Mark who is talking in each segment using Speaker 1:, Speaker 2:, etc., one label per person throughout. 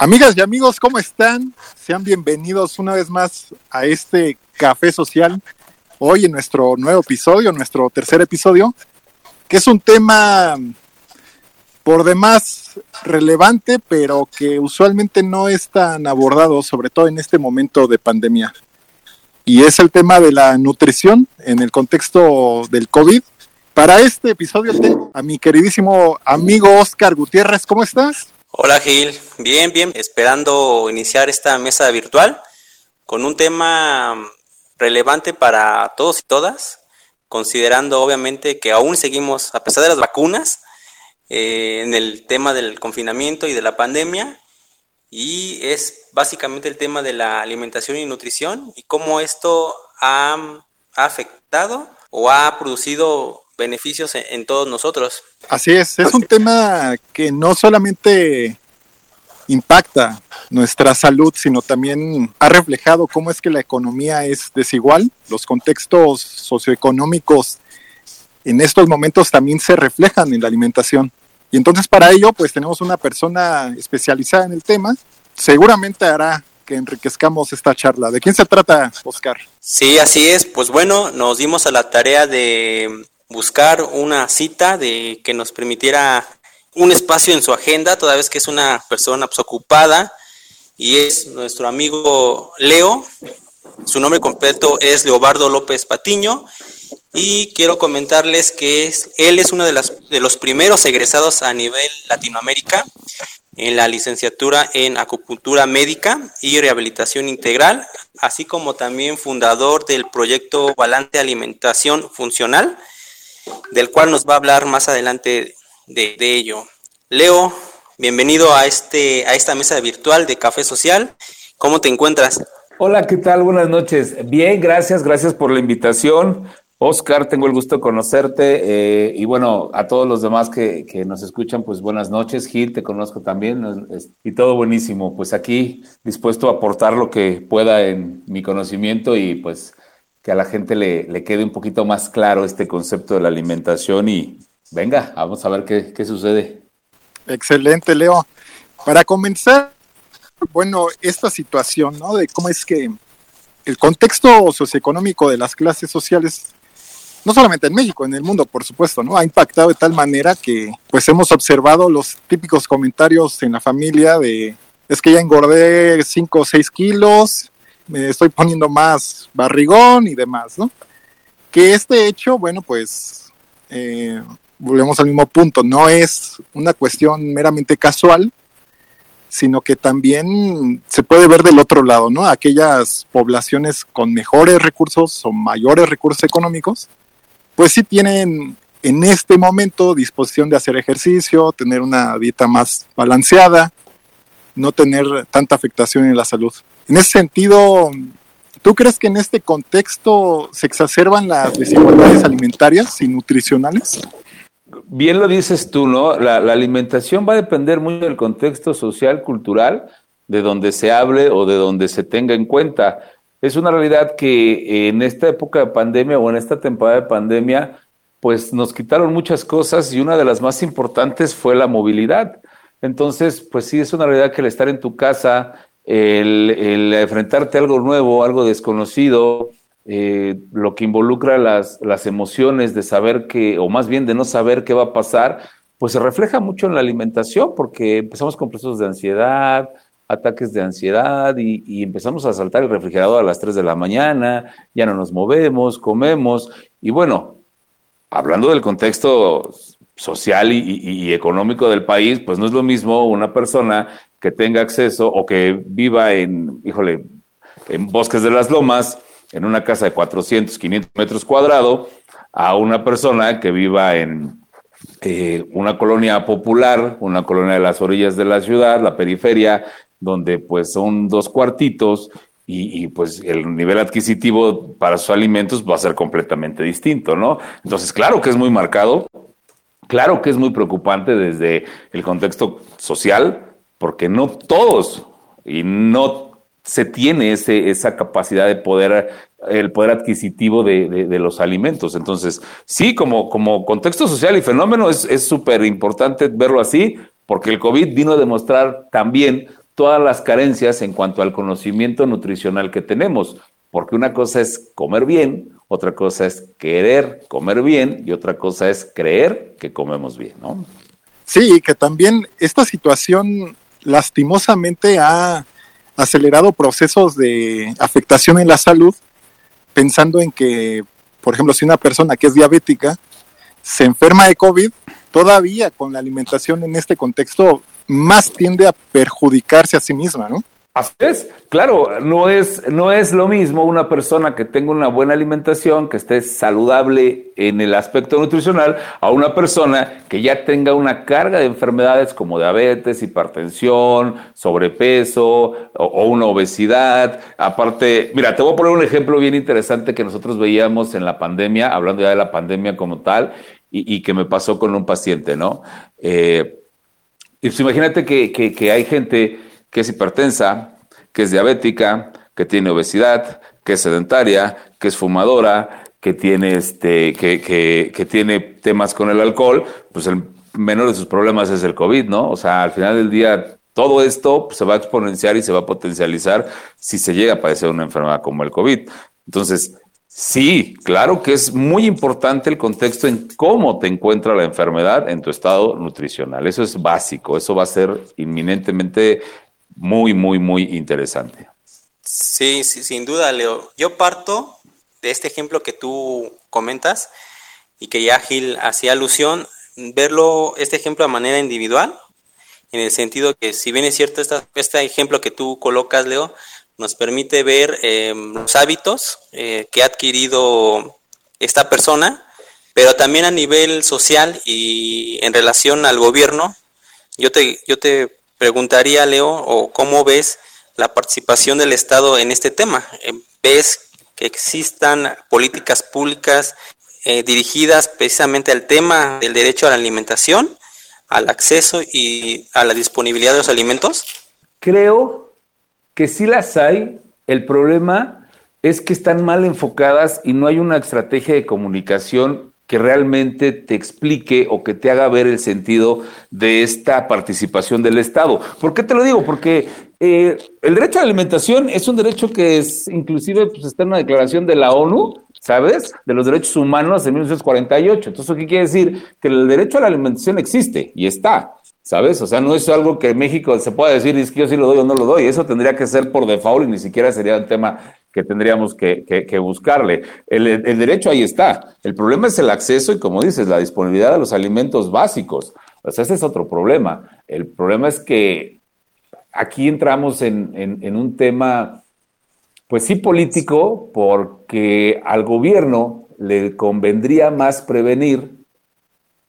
Speaker 1: Amigas y amigos, ¿cómo están? Sean bienvenidos una vez más a este café social. Hoy en nuestro nuevo episodio, nuestro tercer episodio, que es un tema por demás relevante, pero que usualmente no es tan abordado, sobre todo en este momento de pandemia. Y es el tema de la nutrición en el contexto del COVID. Para este episodio a mi queridísimo amigo Oscar Gutiérrez. ¿Cómo estás?
Speaker 2: Hola Gil, bien, bien, esperando iniciar esta mesa virtual con un tema relevante para todos y todas, considerando obviamente que aún seguimos, a pesar de las vacunas, eh, en el tema del confinamiento y de la pandemia, y es básicamente el tema de la alimentación y nutrición y cómo esto ha, ha afectado o ha producido beneficios en, todos nosotros.
Speaker 1: Así es, es un tema que no solamente impacta nuestra salud, sino también ha reflejado cómo es que la economía es desigual. Los contextos socioeconómicos en estos momentos también se reflejan en la alimentación. Y entonces para ello, pues tenemos una persona especializada en el tema. Seguramente hará que enriquezcamos esta charla. ¿De quién se trata, Oscar?
Speaker 2: Sí, así es. Pues bueno, nos dimos a la tarea de buscar una cita de que nos permitiera un espacio en su agenda, toda vez que es una persona pues, ocupada y es nuestro amigo Leo. Su nombre completo es Leobardo López Patiño y quiero comentarles que es, él es uno de, las, de los primeros egresados a nivel Latinoamérica en la licenciatura en acupuntura médica y rehabilitación integral, así como también fundador del proyecto Balance Alimentación Funcional, del cual nos va a hablar más adelante de, ello. Leo, bienvenido a, este, a esta mesa virtual de Café Social. ¿Cómo te encuentras?
Speaker 3: Hola, ¿qué tal? Buenas noches. Bien, gracias, gracias por la invitación. Oscar, tengo el gusto de conocerte eh, y bueno, a todos los demás que, que, nos escuchan, pues buenas noches. Gil, te conozco también y todo buenísimo. Pues aquí dispuesto a aportar lo que pueda en mi conocimiento y pues que a la gente le, quede un poquito más claro este concepto de la alimentación y venga, vamos a ver qué, sucede.
Speaker 1: Excelente, Leo. Para comenzar, bueno, esta situación, ¿no? De cómo es que el contexto socioeconómico de las clases sociales, no solamente en México, en el mundo, por supuesto, ¿no? Ha impactado de tal manera que, pues, hemos observado los típicos comentarios en la familia de, es que ya engordé 5 o 6 kilos, me estoy poniendo más barrigón y demás, ¿no? Que este hecho, bueno, pues eh, volvemos al mismo punto, no es una cuestión meramente casual, sino que también se puede ver del otro lado, ¿no? Aquellas poblaciones con mejores recursos o mayores recursos económicos, pues sí tienen en este momento disposición de hacer ejercicio, tener una dieta más balanceada, no tener tanta afectación en la salud. En ese sentido, ¿tú crees que en este contexto se exacerban las desigualdades alimentarias y nutricionales?
Speaker 3: Bien lo dices tú, ¿no? La, alimentación va a depender mucho del contexto social, cultural, de donde se hable o de donde se tenga en cuenta. Es una realidad que en esta época de pandemia o en esta temporada de pandemia, pues nos quitaron muchas cosas y una de las más importantes fue la movilidad. Entonces, pues sí, es una realidad que el estar en tu casa, el, enfrentarte a algo nuevo, algo desconocido, eh, lo que involucra las, las emociones de saber que, o más bien de no saber qué va a pasar, pues se refleja mucho en la alimentación, porque empezamos con procesos de ansiedad, ataques de ansiedad y, empezamos a saltar el refrigerador a las 3 de la mañana, ya no nos movemos, comemos, y bueno, hablando del contexto social y, económico del país, pues no es lo mismo una persona que tenga acceso o que viva en, híjole, en Bosques de las Lomas, en una casa de 400, 500 metros cuadrados, a una persona que viva en eh, una colonia popular, una colonia de las orillas de la ciudad, la periferia, donde pues son dos cuartitos y, y, pues el nivel adquisitivo para sus alimentos va a ser completamente distinto, ¿no? Entonces, claro que es muy marcado, Claro que es muy preocupante desde el contexto social, porque no todos y no se tiene ese, esa capacidad de poder, el poder adquisitivo de, de, los alimentos. Entonces, sí, como, como contexto social y fenómeno es súper importante verlo así, porque el COVID vino a demostrar también todas las carencias en cuanto al conocimiento nutricional que tenemos, porque una cosa es comer bien, otra cosa es querer comer bien y otra cosa es creer que comemos bien, ¿no?
Speaker 1: Sí, que también esta situación lastimosamente ha acelerado procesos de afectación en la salud, pensando en que, por ejemplo, si una persona que es diabética se enferma de COVID, todavía con la alimentación en este contexto más tiende a perjudicarse a sí misma, ¿no?
Speaker 3: Así es, claro, no es, no es lo mismo una persona que tenga una buena alimentación, que esté saludable en el aspecto nutricional, a una persona que ya tenga una carga de enfermedades como diabetes, hipertensión, sobrepeso o, una obesidad. Aparte, mira, te voy a poner un ejemplo bien interesante que nosotros veíamos en la pandemia, hablando ya de la pandemia como tal, y, que me pasó con un paciente, ¿no? Eh, pues imagínate que, que hay gente que es hipertensa, que es diabética, que tiene obesidad, que es sedentaria, que es fumadora, que tiene este, que, que, que tiene temas con el alcohol, pues el menor de sus problemas es el COVID, ¿no? O sea, al final del día, todo esto pues, se va a exponenciar y se va a potencializar si se llega a padecer una enfermedad como el COVID. Entonces, sí, claro que es muy importante el contexto en cómo te encuentra la enfermedad en tu estado nutricional. Eso es básico, eso va a ser inminentemente muy, muy, muy interesante.
Speaker 2: Sí, sí, sin duda, Leo. Yo parto de este ejemplo que tú comentas y que ya Gil hacía alusión, verlo, este ejemplo de manera individual, en el sentido que si bien es cierto esta, este ejemplo que tú colocas, Leo, nos permite ver eh, los hábitos eh, que ha adquirido esta persona, pero también a nivel social y en relación al gobierno, yo te, yo te preguntaría, Leo, o cómo ves la participación del Estado en este tema. Eh, ¿Ves que existan políticas públicas eh, dirigidas precisamente al tema del derecho a la alimentación, al acceso y a la disponibilidad de los alimentos?
Speaker 3: Creo que sí las hay. El problema es que están mal enfocadas y no hay una estrategia de comunicación que realmente te explique o que te haga ver el sentido de esta participación del Estado. ¿Por qué te lo digo? Porque eh, el derecho a la alimentación es un derecho que es inclusive pues, está en una declaración de la ONU, ¿sabes? De los derechos humanos de 1948. Entonces, ¿qué quiere decir? Que el derecho a la alimentación existe y está. ¿Sabes? O sea, no es algo que México se pueda decir, es que yo sí lo doy o no lo doy. Eso tendría que ser por default y ni siquiera sería un tema que tendríamos que, que, que buscarle. El, el, derecho ahí está. El problema es el acceso y, como dices, la disponibilidad de los alimentos básicos. O sea, ese es otro problema. El problema es que aquí entramos en, en, en un tema, pues sí político, porque al gobierno le convendría más prevenir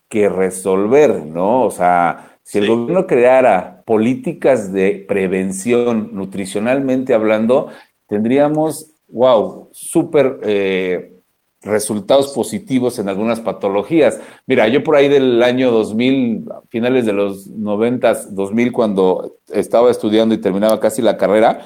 Speaker 3: que resolver, ¿no? O sea, si el sí. gobierno creara políticas de prevención nutricionalmente hablando, tendríamos, wow, súper eh, resultados positivos en algunas patologías. Mira, yo por ahí del año 2000, finales de los 90, 2000, cuando estaba estudiando y terminaba casi la carrera,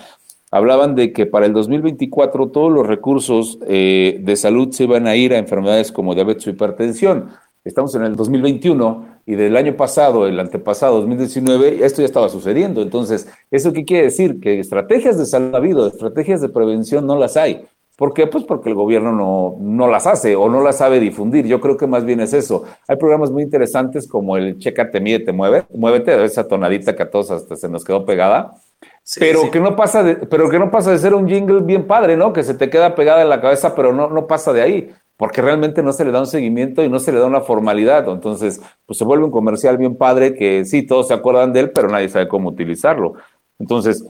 Speaker 3: hablaban de que para el 2024 todos los recursos eh, de salud se iban a ir a enfermedades como diabetes o hipertensión. Estamos en el 2021 y del año pasado, el antepasado, 2019, esto ya estaba sucediendo. Entonces, ¿eso qué quiere decir? Que estrategias de salud ha habido, estrategias de prevención no las hay. ¿Por qué? Pues porque el gobierno no, no las hace o no las sabe difundir. Yo creo que más bien es eso. Hay programas muy interesantes como el Chécate, Mide, Te Mueve, Muévete, esa tonadita que a todos hasta se nos quedó pegada. Sí, pero, sí. Que no pasa de, pero que no pasa de ser un jingle bien padre, ¿no? Que se te queda pegada en la cabeza, pero no, no pasa de ahí porque realmente no se le da un seguimiento y no se le da una formalidad. Entonces, pues se vuelve un comercial bien padre que sí, todos se acuerdan de él, pero nadie sabe cómo utilizarlo. Entonces,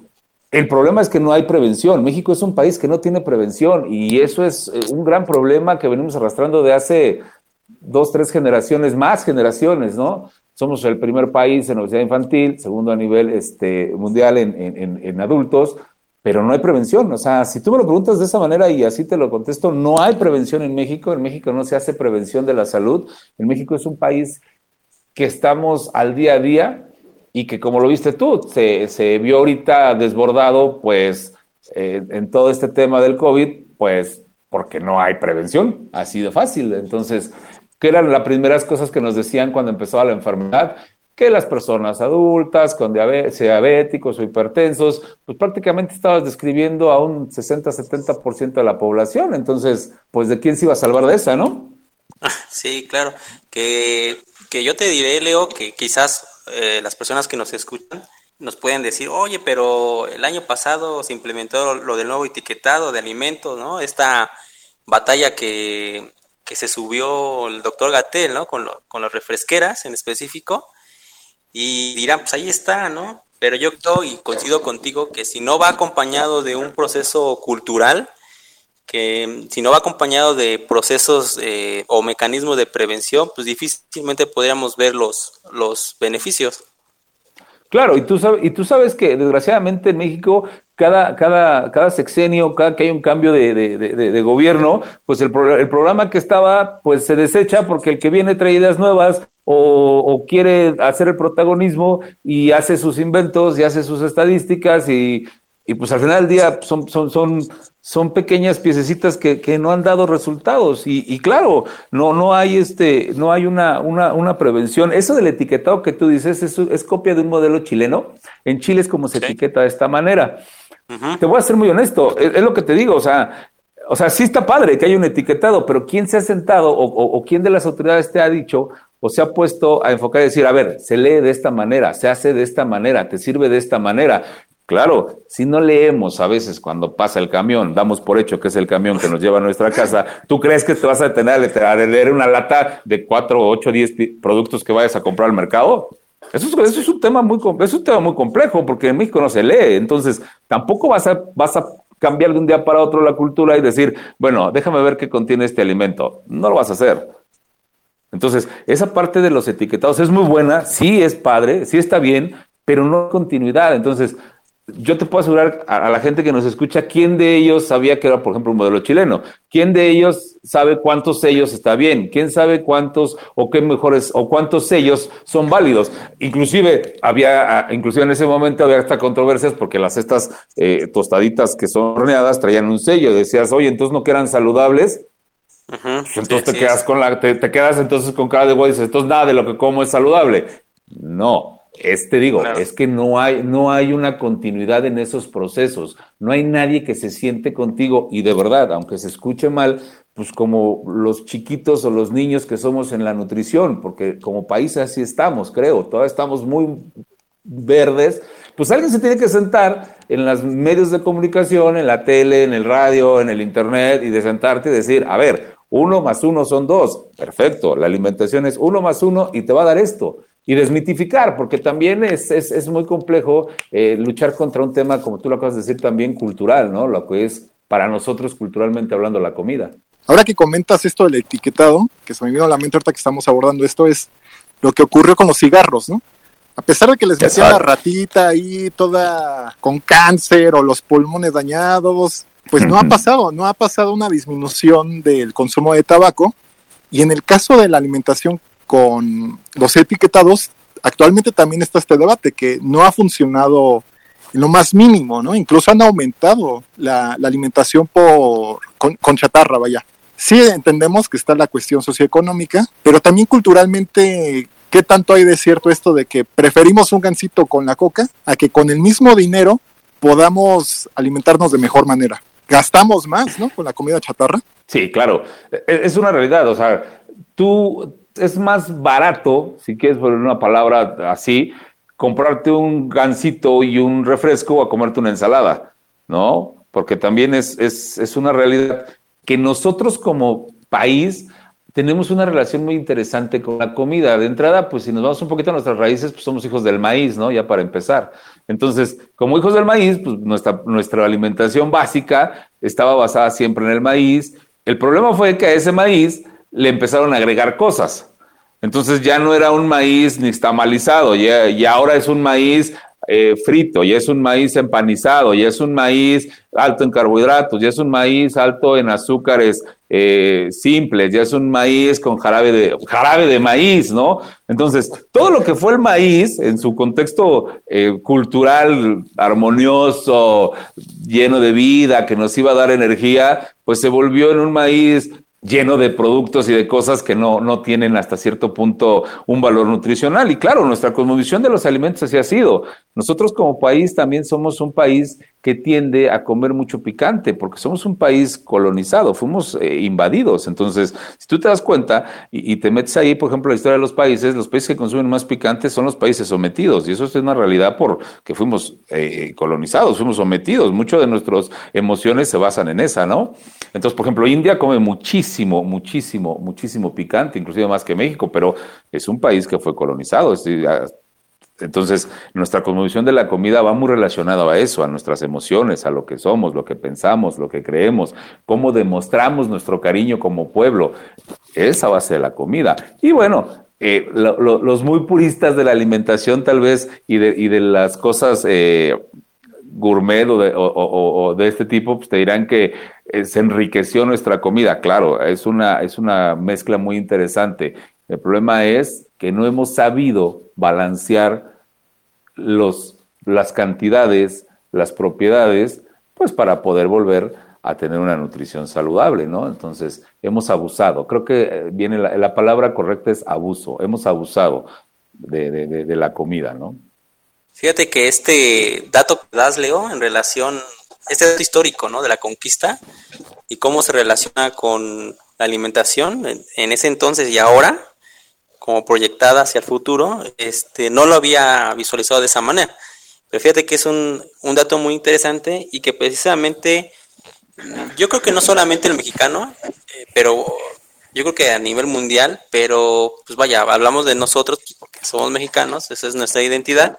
Speaker 3: el problema es que no hay prevención. México es un país que no tiene prevención y eso es eh, un gran problema que venimos arrastrando de hace dos, tres generaciones, más generaciones, ¿no? Somos el primer país en obesidad infantil, segundo a nivel este, mundial en, en, en adultos, pero no hay prevención. O sea, si tú me lo preguntas de esa manera y así te lo contesto, no hay prevención en México. En México no se hace prevención de la salud. En México es un país que estamos al día a día y que, como lo viste tú, se, se vio ahorita desbordado, pues, eh, en todo este tema del COVID, pues, porque no hay prevención. Así de fácil. Entonces, ¿qué eran las primeras cosas que nos decían cuando empezaba la enfermedad? Que las personas adultas con diabéticos o hipertensos, pues prácticamente estabas describiendo a un 60-70% de la población. Entonces, pues de quién se iba a salvar de esa, ¿no?
Speaker 2: Sí, claro. Que, que yo te diré, Leo, que quizás eh, las personas que nos escuchan nos pueden decir, oye, pero el año pasado se implementó lo del nuevo etiquetado de alimentos, ¿no? Esta batalla que, que se subió el doctor Gatel, ¿no? Con, con las refresqueras en específico. Y dirán, pues ahí está, ¿no? Pero yo creo y coincido contigo que si no va acompañado de un proceso cultural, que si no va acompañado de procesos eh, o mecanismos de prevención, pues difícilmente podríamos ver los, los beneficios.
Speaker 3: Claro, y tú sabes, y tú sabes que desgraciadamente en México cada, cada, cada sexenio, cada que hay un cambio de, de, de, gobierno, pues el, el, programa que estaba, pues se desecha porque el que viene trae ideas nuevas o, o, quiere hacer el protagonismo y hace sus inventos y hace sus estadísticas y, y pues al final del día son, son, son, son pequeñas piececitas que, que no han dado resultados. Y, y, claro, no, no hay este, no hay una, una, una prevención. Eso del etiquetado que tú dices es, es copia de un modelo chileno. En Chile es como se etiqueta de esta manera. Te voy a ser muy honesto, es, lo que te digo, o sea, o sea, sí está padre que haya un etiquetado, pero ¿quién se ha sentado o, o, quién de las autoridades te ha dicho o se ha puesto a enfocar y decir, a ver, se lee de esta manera, se hace de esta manera, te sirve de esta manera? Claro, si no leemos a veces cuando pasa el camión, damos por hecho que es el camión que nos lleva a nuestra casa, ¿tú crees que te vas a detener a leer una lata de 4, 8, 10 productos que vayas a comprar al mercado? Eso es, un tema muy, es un tema muy complejo porque en México no se lee. Entonces, tampoco vas a, vas a cambiar de un día para otro la cultura y decir, bueno, déjame ver qué contiene este alimento. No lo vas a hacer. Entonces, esa parte de los etiquetados es muy buena, sí es padre, sí está bien, pero no continuidad. Entonces, yo te puedo asegurar a, la gente que nos escucha, ¿quién de ellos sabía que era, por ejemplo, un modelo chileno? ¿Quién de ellos sabe cuántos sellos está bien? ¿Quién sabe cuántos o qué mejores o cuántos sellos son válidos? Inclusive había, ah, inclusive en ese momento había hasta controversias porque las estas eh, tostaditas que son horneadas traían un sello. Decías, oye, entonces no que eran saludables. Entonces te quedas con la, te, quedas entonces con cara de güey, entonces nada de lo que como es saludable. No, este digo, es que no hay, no hay una continuidad en esos procesos. No hay nadie que se siente contigo y de verdad, aunque se escuche mal, pues como los chiquitos o los niños que somos en la nutrición, porque como país así estamos, creo, todavía estamos muy verdes, pues alguien se tiene que sentar en los medios de comunicación, en la tele, en el radio, en el internet y de sentarte y decir, a ver, uno más uno son dos, perfecto, la alimentación es uno más uno y te va a dar esto y desmitificar, porque también es, es, es muy complejo eh, luchar contra un tema, como tú lo acabas de decir, también cultural, ¿no? Lo que es para nosotros culturalmente hablando la comida.
Speaker 1: Ahora que comentas esto del etiquetado, que se me vino a la mente ahorita que estamos abordando esto, es lo que ocurrió con los cigarros, ¿no? A pesar de que les metían la ratita ahí toda con cáncer o los pulmones dañados, pues no ha pasado, no ha pasado una disminución del consumo de tabaco. Y en el caso de la alimentación con los etiquetados, actualmente también está este debate que no ha funcionado en lo más mínimo, ¿no? Incluso han aumentado la, alimentación por, con, chatarra, vaya. Sí entendemos que está la cuestión socioeconómica, pero también culturalmente, ¿qué tanto hay de cierto esto de que preferimos un gansito con la coca a que con el mismo dinero podamos alimentarnos de mejor manera? Gastamos más, ¿no? Con la comida chatarra.
Speaker 3: Sí, claro. E, es una realidad. O sea, tú es más barato, si quieres poner una palabra así, comprarte un gansito y un refresco a comerte una ensalada, ¿no? Porque también es, es, es una realidad que nosotros como país tenemos una relación muy interesante con la comida. De entrada, pues si nos vamos un poquito a nuestras raíces, pues somos hijos del maíz, ¿no? Ya para empezar. Entonces, como hijos del maíz, pues nuestra, nuestra alimentación básica estaba basada siempre en el maíz. El problema fue que a ese maíz le empezaron a agregar cosas. Entonces ya no era un maíz ni estamalizado, ya, y ahora es un maíz eh, frito, ya es un maíz empanizado, ya es un maíz alto en carbohidratos, ya es un maíz alto en azúcares eh, simples, ya es un maíz con jarabe de, jarabe de maíz, ¿no? Entonces, todo lo que fue el maíz en su contexto eh, cultural armonioso, lleno de vida, que nos iba a dar energía, pues se volvió en un maíz lleno de productos y de cosas que no, no tienen hasta cierto punto un valor nutricional. Y claro, nuestra cosmovisión de los alimentos así ha sido. Nosotros como país también somos un país que tiende a comer mucho picante, porque somos un país colonizado, fuimos eh, invadidos. Entonces, si tú te das cuenta y, te metes ahí, por ejemplo, la historia de los países, los países que consumen más picante son los países sometidos, y eso es una realidad porque fuimos eh, colonizados, fuimos sometidos. Muchas de nuestras emociones se basan en esa, ¿no? Entonces, por ejemplo, India come muchísimo, muchísimo, muchísimo picante, inclusive más que México, pero es un país que fue colonizado. Entonces, nuestra cosmovisión de la comida va muy relacionada a eso, a nuestras emociones, a lo que somos, lo que pensamos, lo que creemos, cómo demostramos nuestro cariño como pueblo. Esa base de la comida. Y bueno, eh, los muy puristas de la alimentación tal vez y de, y de las cosas eh, gourmet o de, o, de, este tipo, pues te dirán que eh, se enriqueció nuestra comida. Claro, es una, es una mezcla muy interesante. El problema es que no hemos sabido balancear los, las cantidades, las propiedades, pues para poder volver a tener una nutrición saludable, ¿no? Entonces, hemos abusado. Creo que eh, viene la, palabra correcta es abuso. Hemos abusado de, de, la comida, ¿no?
Speaker 2: Fíjate que este dato que das, Leo, en relación, este dato histórico, ¿no? De la conquista y cómo se relaciona con la alimentación en ese entonces y ahora, como proyectada hacia el futuro, este, no lo había visualizado de esa manera. Pero fíjate que es un, un dato muy interesante y que precisamente yo creo que no solamente el mexicano, eh, pero yo creo que a nivel mundial, pero pues vaya, hablamos de nosotros porque somos mexicanos, esa es nuestra identidad.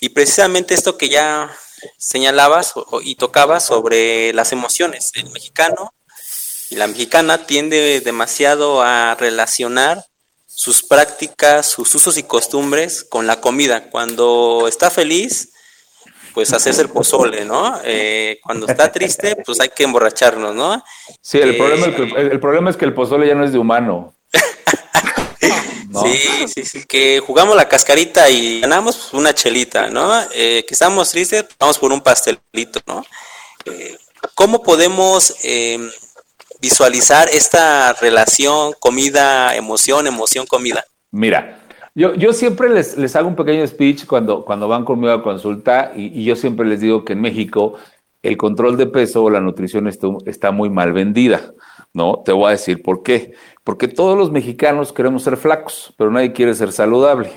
Speaker 2: Y precisamente esto que ya señalabas y tocabas sobre las emociones, el mexicano y la mexicana tiende demasiado a relacionar sus prácticas, sus usos y costumbres con la comida. Cuando está feliz, pues hacerse el pozole, ¿no? Eh, cuando está triste, pues hay que emborracharnos, ¿no?
Speaker 3: Sí, el, problema es que, eh, el, problema es que el pozole ya no es de humano.
Speaker 2: Sí, sí, sí, que jugamos la cascarita y ganamos una chelita, ¿no? Eh, que estamos tristes, vamos por un pastelito, ¿no? ¿Cómo podemos visualizar esta relación comida, emoción, emoción, comida?
Speaker 3: Mira, yo, yo siempre les, les, hago un pequeño speech cuando, cuando van conmigo a consulta y, yo siempre les digo que en México el control de peso o la nutrición está, está muy mal vendida. ¿no? Te voy a decir por qué. Porque todos los mexicanos queremos ser flacos, pero nadie quiere ser saludable.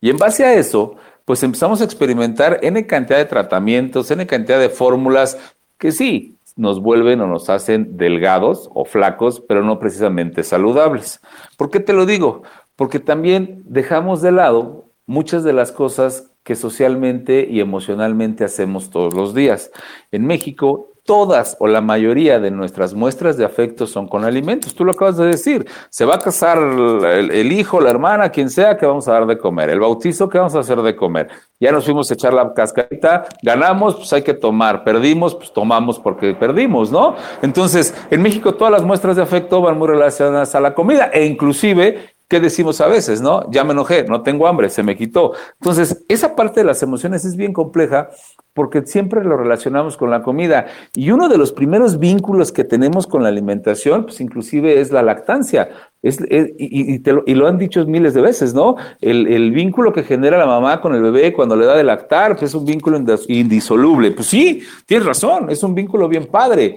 Speaker 3: Y en base a eso, pues empezamos a experimentar N cantidad de tratamientos, N cantidad de fórmulas que sí, nos vuelven o nos hacen delgados o flacos, pero no precisamente saludables. ¿Por qué te lo digo? Porque también dejamos de lado muchas de las cosas que socialmente y emocionalmente hacemos todos los días. En México todas o la mayoría de nuestras muestras de afecto son con alimentos. Tú lo acabas de decir. Se va a casar el, hijo, la hermana, quien sea, que vamos a dar de comer. El bautizo, que vamos a hacer de comer? Ya nos fuimos a echar la cascarita, ganamos, pues hay que tomar. Perdimos, pues tomamos porque perdimos, ¿no? Entonces, en México todas las muestras de afecto van muy relacionadas a la comida e inclusive ¿Qué decimos a veces, no? Ya me enojé, no tengo hambre, se me quitó. Entonces, esa parte de las emociones es bien compleja porque siempre lo relacionamos con la comida. Y uno de los primeros vínculos que tenemos con la alimentación, pues inclusive es la lactancia. Es, y, lo, han dicho miles de veces, ¿no? El, el, vínculo que genera la mamá con el bebé cuando le da de lactar, pues es un vínculo indisoluble. Pues sí, tienes razón, es un vínculo bien padre.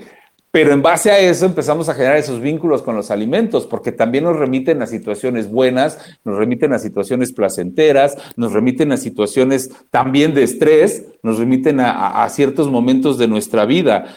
Speaker 3: Pero en base a eso empezamos a generar esos vínculos con los alimentos, porque también nos remiten a situaciones buenas, nos remiten a situaciones placenteras, nos remiten a situaciones también de estrés, nos remiten a, ciertos momentos de nuestra vida.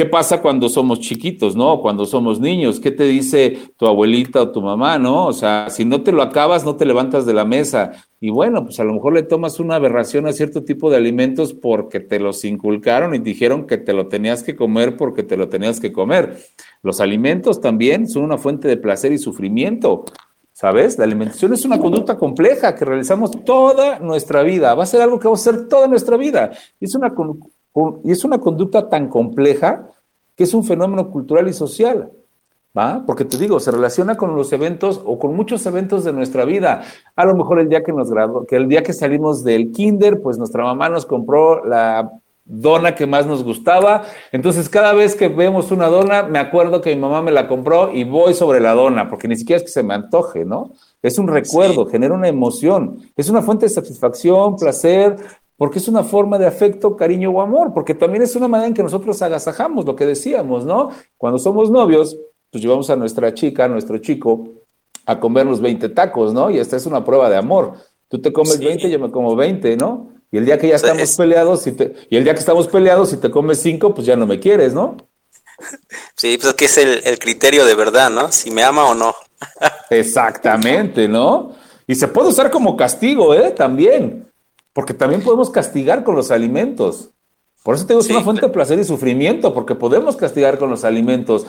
Speaker 3: ¿Qué pasa cuando somos chiquitos, no? Cuando somos niños, ¿qué te dice tu abuelita o tu mamá, no? O sea, si no te lo acabas, no te levantas de la mesa. Y bueno, pues a lo mejor le tomas una aberración a cierto tipo de alimentos porque te los inculcaron y dijeron que te lo tenías que comer porque te lo tenías que comer. Los alimentos también son una fuente de placer y sufrimiento. ¿Sabes? La alimentación es una conducta compleja que realizamos toda nuestra vida. Va a ser algo que vamos a hacer toda nuestra vida. Es una, y es una conducta tan compleja que es un fenómeno cultural y social. ¿Va? Porque te digo, se relaciona con los eventos o con muchos eventos de nuestra vida. A lo mejor el día que nos graduó, que el día que salimos del kinder, pues nuestra mamá nos compró la dona que más nos gustaba. Entonces, cada vez que vemos una dona, me acuerdo que mi mamá me la compró y voy sobre la dona, porque ni siquiera es que se me antoje, ¿no? Es un recuerdo, genera una emoción, es una fuente de satisfacción, placer, porque es una forma de afecto, cariño o amor, porque también es una manera en que nosotros agasajamos lo que decíamos, ¿no? Cuando somos novios, pues llevamos a nuestra chica, a nuestro chico, a comernos 20 tacos, ¿no? Y esta es una prueba de amor. Tú te comes 20, yo me como 20, ¿no? Y el día que ya estamos peleados, y el día que estamos peleados, si te comes 5, pues ya no me quieres, ¿no?
Speaker 2: Sí, pues que es el, el criterio de verdad, ¿no? Si me ama o no.
Speaker 3: Exactamente, ¿no? Y se puede usar como castigo, ¿eh? También. Porque también podemos castigar con los alimentos. Por eso tengo una fuente de placer y sufrimiento, porque podemos castigar con los alimentos.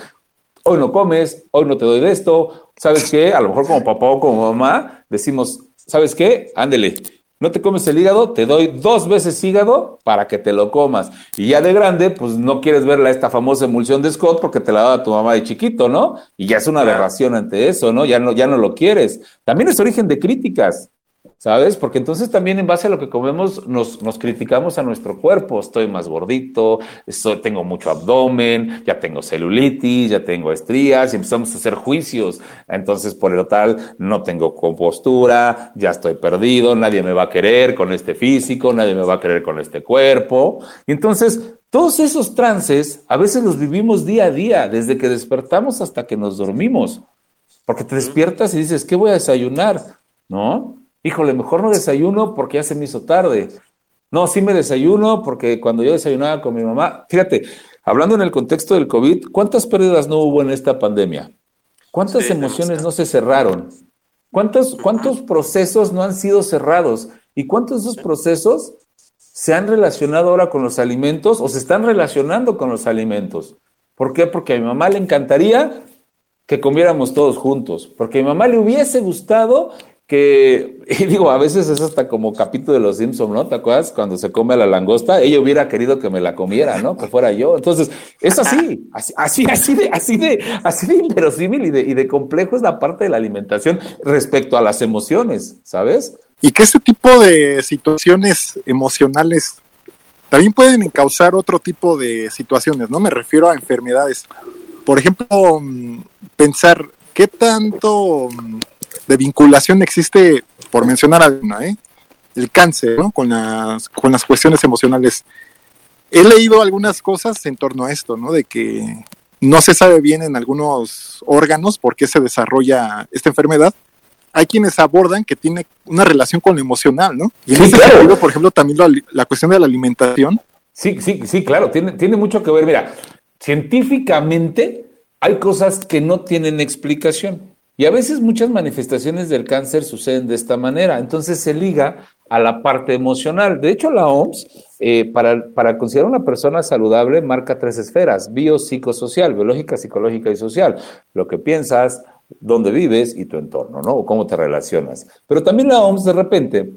Speaker 3: Hoy no comes, hoy no te doy de esto. ¿Sabes qué? A lo mejor como papá o como mamá decimos, ¿sabes qué? Ándele, no te comes el hígado, te doy dos veces hígado para que te lo comas. Y ya de grande, pues no quieres ver esta famosa emulsión de Scott porque te la daba tu mamá de chiquito, ¿no? Y ya es una aberración ante eso, ¿no? Ya no, ya no lo quieres. También es origen de críticas. ¿Sabes? Porque entonces también en base a lo que comemos nos, nos criticamos a nuestro cuerpo. Estoy más gordito, estoy, tengo mucho abdomen, ya tengo celulitis, ya tengo estrías y empezamos a hacer juicios. Entonces, por lo tal, no tengo compostura, ya estoy perdido, nadie me va a querer con este físico, nadie me va a querer con este cuerpo. Y entonces, todos esos trances a veces los vivimos día a día, desde que despertamos hasta que nos dormimos. Porque te despiertas y dices, ¿qué voy a desayunar? ¿No? Híjole, mejor no desayuno porque ya se me hizo tarde. No, sí me desayuno porque cuando yo desayunaba con mi mamá, fíjate, hablando en el contexto del COVID, ¿cuántas pérdidas no hubo en esta pandemia? ¿Cuántas emociones no se cerraron? ¿Cuántos, ¿Cuántos procesos no han sido cerrados? ¿Y cuántos de esos procesos se han relacionado ahora con los alimentos o se están relacionando con los alimentos? ¿Por qué? Porque a mi mamá le encantaría que comiéramos todos juntos, porque a mi mamá le hubiese gustado que, y digo, a veces es hasta como capítulo de los Simpsons, ¿no? ¿Te acuerdas? Cuando se come la langosta, ella hubiera querido que me la comiera, ¿no? Que fuera yo. Entonces, es así, así, así, de, así de, así de inverosímil y de, y de complejo es la parte de la alimentación respecto a las emociones, ¿sabes?
Speaker 1: Y que ese tipo de situaciones emocionales también pueden causar otro tipo de situaciones, ¿no? Me refiero a enfermedades. Por ejemplo, mm, pensar qué tanto mm, de vinculación existe, por mencionar alguna, ¿eh? el cáncer, ¿no? Con las, con las cuestiones emocionales. He leído algunas cosas en torno a esto, ¿no? De que no se sabe bien en algunos órganos por qué se desarrolla esta enfermedad. Hay quienes abordan que tiene una relación con lo emocional, ¿no? Y en sí, este por ejemplo, también la, la, cuestión de la alimentación.
Speaker 3: Sí, sí, sí, claro, tiene, tiene mucho que ver. Mira, científicamente hay cosas que no tienen explicación. Y a veces muchas manifestaciones del cáncer suceden de esta manera, entonces se liga a la parte emocional. De hecho, la OMS, eh, para, para considerar una persona saludable, marca tres esferas, biopsicosocial, biológica, psicológica y social. Lo que piensas, dónde vives y tu entorno, ¿no? O cómo te relacionas. Pero también la OMS de repente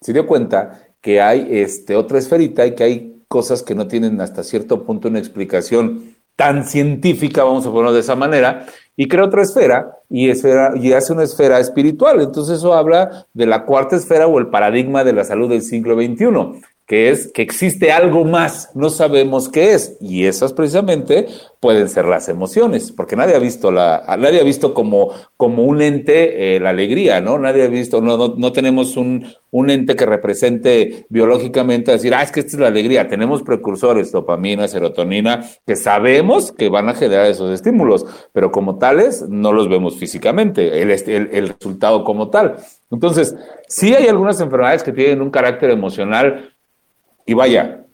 Speaker 3: se dio cuenta que hay este, otra esferita y que hay cosas que no tienen hasta cierto punto una explicación tan científica, vamos a ponerlo de esa manera, y crea otra esfera y, esfera y hace una esfera espiritual. Entonces eso habla de la cuarta esfera o el paradigma de la salud del siglo XXI, que es que existe algo más, no sabemos qué es, y esas precisamente pueden ser las emociones, porque nadie ha visto la, nadie ha visto como, como un ente eh, la alegría, ¿no? Nadie ha visto, no, no, no tenemos un, un, ente que represente biológicamente decir, ah, es que esta es la alegría. Tenemos precursores, dopamina, serotonina, que sabemos que van a generar esos estímulos, pero como tales no los vemos físicamente, el, el, el resultado como tal. Entonces, sí hay algunas enfermedades que tienen un carácter emocional y vaya,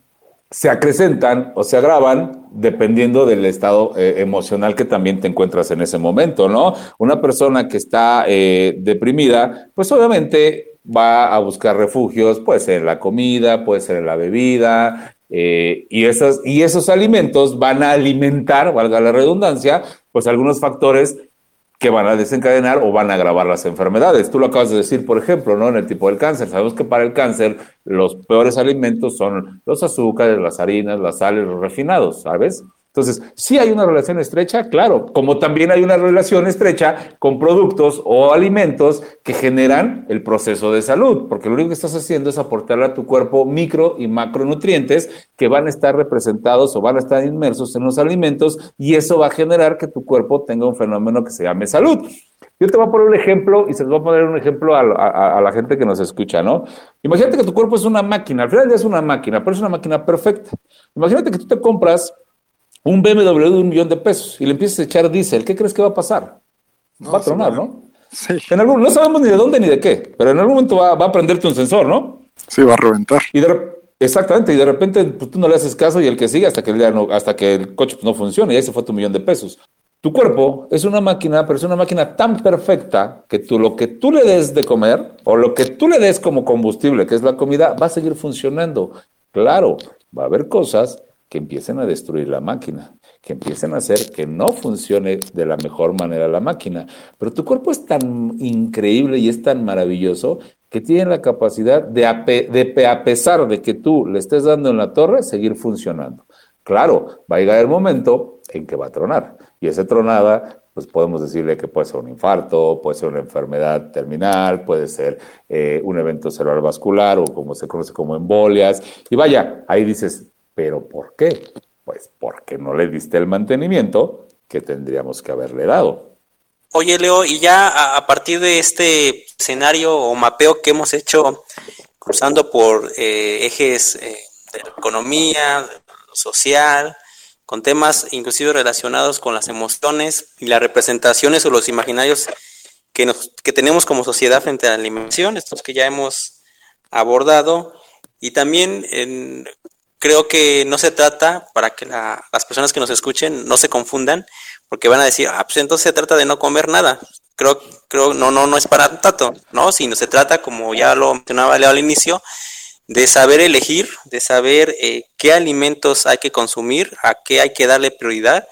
Speaker 3: se acrecentan o se agravan dependiendo del estado eh, emocional que también te encuentras en ese momento, ¿no? Una persona que está eh, deprimida, pues obviamente va a buscar refugios, puede ser en la comida, puede ser en la bebida, eh, y, y esos alimentos van a alimentar, valga la redundancia, pues algunos factores que van a desencadenar o van a agravar las enfermedades. Tú lo acabas de decir, por ejemplo, ¿no? En el tipo del cáncer. Sabemos que para el cáncer los peores alimentos son los azúcares, las harinas, las sales, los refinados, ¿sabes? Entonces, sí hay una relación estrecha, claro, como también hay una relación estrecha con productos o alimentos que generan el proceso de salud, porque lo único que estás haciendo es aportarle a tu cuerpo micro y macronutrientes que van a estar representados o van a estar inmersos en los alimentos y eso va a generar que tu cuerpo tenga un fenómeno que se llame salud. Yo te voy a poner un ejemplo y se los voy a poner un ejemplo a, la gente que nos escucha, ¿no? Imagínate que tu cuerpo es una máquina, al final es una máquina, pero es una máquina perfecta. Imagínate que tú te compras un BMW de un millón de pesos y le empiezas a echar diésel, ¿qué crees que va a pasar? va a tronar, ¿no? Sí. En algún, no sabemos ni de dónde ni de qué, pero en algún momento va, a prenderte un sensor, ¿no?
Speaker 1: Sí, va a reventar.
Speaker 3: Y exactamente, y de repente pues, tú no le haces caso y el que sigue hasta que, el, no, hasta que el coche pues, no funcione y ahí se fue tu millón de pesos. Tu cuerpo es una máquina, pero es una máquina tan perfecta que tú lo que tú le des de comer o lo que tú le des como combustible, que es la comida, va a seguir funcionando. Claro, va a haber cosas que empiecen a destruir la máquina, que empiecen a hacer que no funcione de la mejor manera la máquina. Pero tu cuerpo es tan increíble y es tan maravilloso que tiene la capacidad de, a, pesar de que tú le estés dando en la torre, seguir funcionando. Claro, va a llegar el momento en que va a tronar. Y esa tronada pues podemos decirle que puede ser un infarto, puede ser una enfermedad terminal, puede ser eh, un evento cerebral vascular o como se conoce como embolias. Y vaya, ahí dices, ¿Pero por qué? Pues porque no le diste el mantenimiento que tendríamos que haberle dado.
Speaker 2: Oye, Leo, y ya a, partir de este escenario o mapeo que hemos hecho cruzando por eh, ejes eh, de economía, social, con temas inclusive relacionados con las emociones y las representaciones o los imaginarios que, nos, que tenemos como sociedad frente a la alimentación, estos que ya hemos abordado, y también en, creo que no se trata, para que las personas que nos escuchen no se confundan, porque van a decir, ah, pues entonces se trata de no comer nada. Creo, creo, no, no, no es para tanto, ¿no? Sino se trata, como ya lo mencionaba Leo al inicio, de saber elegir, de saber eh, qué alimentos hay que consumir, a qué hay que darle prioridad,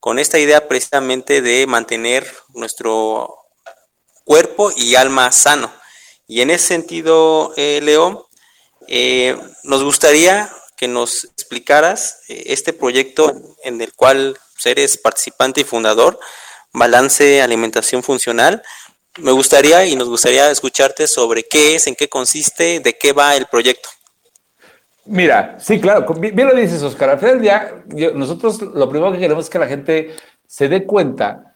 Speaker 2: con esta idea precisamente de mantener nuestro cuerpo y alma sano. Y en ese sentido, eh, Leo, eh, nos gustaría nos explicaras eh, este proyecto en el cual eres participante y fundador, Balance Alimentación Funcional. Me gustaría y nos gustaría escucharte sobre qué es, en qué consiste, de qué va el proyecto.
Speaker 3: Mira, sí, claro, bien lo dices, Oscar. Al final nosotros lo primero que queremos es que la gente se dé cuenta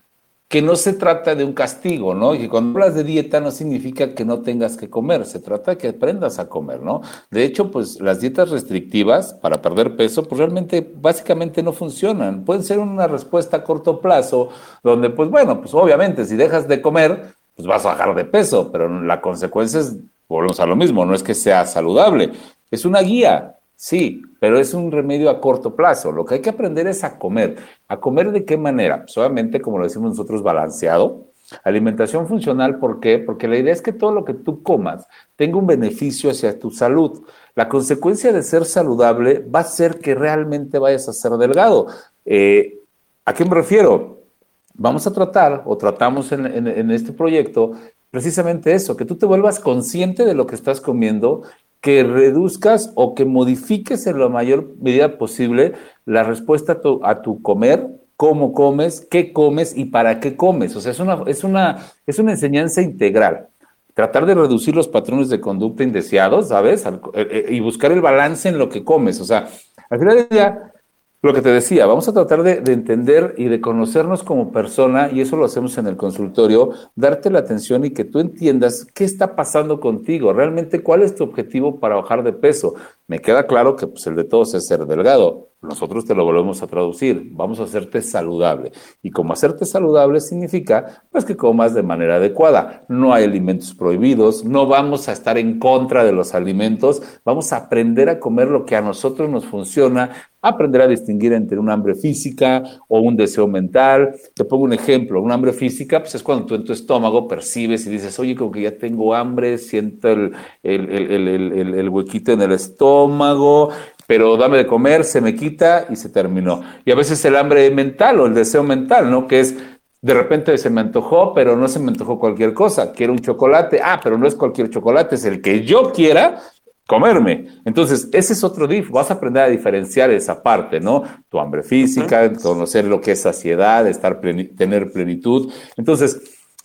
Speaker 3: que no se trata de un castigo, ¿no? Y que cuando hablas de dieta no significa que no tengas que comer, se trata de que aprendas a comer, ¿no? De hecho, pues las dietas restrictivas para perder peso, pues realmente básicamente no funcionan. Pueden ser una respuesta a corto plazo, donde pues bueno, pues obviamente si dejas de comer, pues vas a bajar de peso, pero la consecuencia es, volvemos a lo mismo, no es que sea saludable, es una guía, Sí, pero es un remedio a corto plazo. Lo que hay que aprender es a comer. ¿A comer de qué manera? Solamente, como lo decimos nosotros, balanceado. Alimentación funcional, ¿por qué? Porque la idea es que todo lo que tú comas tenga un beneficio hacia tu salud. La consecuencia de ser saludable va a ser que realmente vayas a ser delgado. Eh, ¿A qué me refiero? Vamos a tratar, o tratamos en este proyecto, precisamente eso, que tú te vuelvas consciente de lo que estás comiendo que reduzcas o que modifiques en la mayor medida posible la respuesta a tu, comer, cómo comes, qué comes y para qué comes. O sea, es una, es una, es una enseñanza integral. Tratar de reducir los patrones de conducta indeseados, ¿sabes? Eh, eh, y buscar el balance en lo que comes. O sea, al final lo que te decía, vamos a tratar de, entender y de conocernos como persona, y eso lo hacemos en el consultorio, darte la atención y que tú entiendas qué está pasando contigo, realmente cuál es tu objetivo para bajar de peso. Me queda claro que pues, el de todos es ser delgado, nosotros te lo volvemos a traducir, vamos a hacerte saludable. Y como hacerte saludable significa, pues que comas de manera adecuada. No hay alimentos prohibidos, no vamos a estar en contra de los alimentos, vamos a aprender a comer lo que a nosotros nos funciona, aprender a distinguir entre un hambre física o un deseo mental. Te pongo un ejemplo, un hambre física, pues es cuando tú en tu estómago percibes y dices, oye, como que ya tengo hambre, siento el, el huequito en el estómago, pero dame de comer, se me quita y se terminó. Y a veces el hambre mental o el deseo mental, ¿no? Que es, de repente se me antojó, pero no se me antojó cualquier cosa. Quiero un chocolate, ah, pero no es cualquier chocolate, es el que yo quiera. Comerme. Entonces, ese es otro dif, vas a aprender a diferenciar esa parte, ¿no? Tu hambre física, conocer lo que es saciedad, estar tener plenitud. Entonces,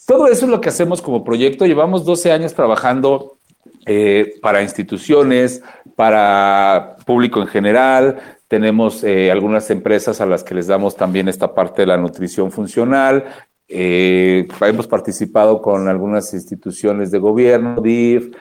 Speaker 3: todo eso es lo que hacemos como proyecto. Llevamos 12 años trabajando eh, para instituciones, para público en general. Tenemos eh, algunas empresas a las que les damos también esta parte de la nutrición funcional. Eh, hemos participado con algunas instituciones de gobierno, DIF,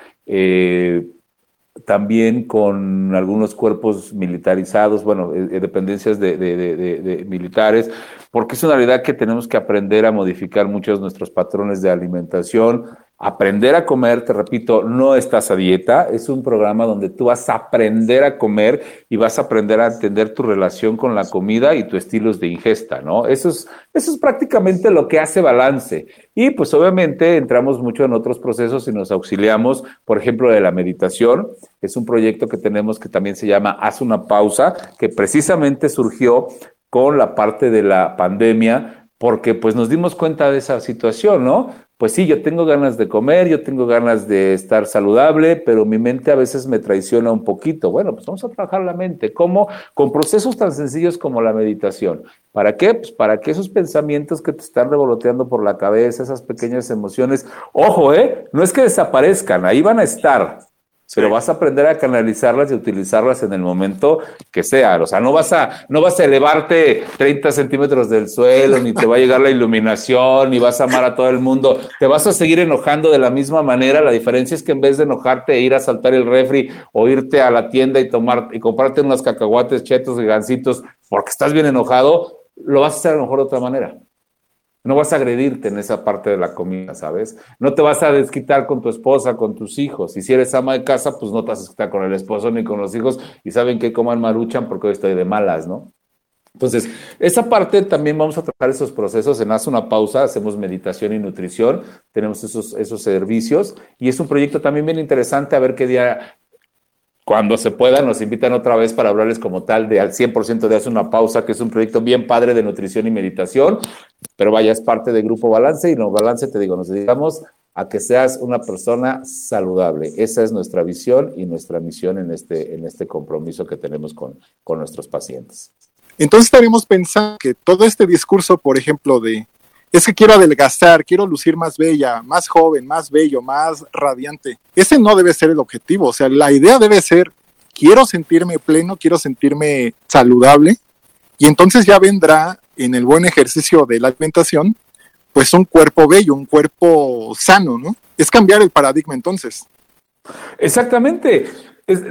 Speaker 3: también con algunos cuerpos militarizados, bueno, eh, eh, dependencias de, militares, porque es una realidad que tenemos que aprender a modificar muchos de nuestros patrones de alimentación, Aprender a comer, te repito, no estás a dieta, es un programa donde tú vas a aprender a comer y vas a aprender a entender tu relación con la comida y tu estilos de ingesta, ¿no? Eso es, eso es prácticamente lo que hace balance. Y pues obviamente entramos mucho en otros procesos y nos auxiliamos, por ejemplo, de la meditación. Es un proyecto que tenemos que también se llama Haz una pausa, que precisamente surgió con la parte de la pandemia, porque pues nos dimos cuenta de esa situación, ¿no? Pues sí, yo tengo ganas de comer, yo tengo ganas de estar saludable, pero mi mente a veces me traiciona un poquito. Bueno, pues vamos a trabajar la mente. ¿Cómo? Con procesos tan sencillos como la meditación. ¿Para qué? Pues para que esos pensamientos que te están revoloteando por la cabeza, esas pequeñas emociones, ojo, ¿eh? No es que desaparezcan, ahí van a estar pero vas a aprender a canalizarlas y utilizarlas en el momento que sea. O sea, no vas a, no vas a elevarte 30 centímetros del suelo, ni te va a llegar la iluminación, ni vas a amar a todo el mundo. Te vas a seguir enojando de la misma manera. La diferencia es que en vez de enojarte e ir a saltar el refri o irte a la tienda y tomar y comprarte unos cacahuates chetos y gancitos porque estás bien enojado, lo vas a hacer a lo mejor de otra manera. No vas a agredirte en esa parte de la comida, ¿sabes? No te vas a desquitar con tu esposa, con tus hijos. Y si eres ama de casa, pues no te vas a desquitar con el esposo ni con los hijos y saben que coman maruchan porque hoy estoy de malas, ¿no? Entonces, esa parte también vamos a tratar esos procesos. En Haz una pausa, hacemos meditación y nutrición, tenemos esos, esos servicios y es un proyecto también bien interesante a ver qué día cuando se pueda, nos invitan otra vez para hablarles como tal de al 100% de Hace una Pausa, que es un proyecto bien padre de nutrición y meditación, pero vaya, es parte de Grupo Balance y no Balance, te digo, nos dedicamos a que seas una persona saludable. Esa es nuestra visión y nuestra misión en este, en este compromiso que tenemos con, con nuestros pacientes.
Speaker 1: Entonces estaremos pensando que todo este discurso, por ejemplo, de es que quiero adelgazar, quiero lucir más bella, más joven, más bello, más radiante. Ese no debe ser el objetivo, o sea, la idea debe ser, quiero sentirme pleno, quiero sentirme saludable, y entonces ya vendrá en el buen ejercicio de la alimentación, pues un cuerpo bello, un cuerpo sano, ¿no? Es cambiar el paradigma entonces.
Speaker 3: Exactamente.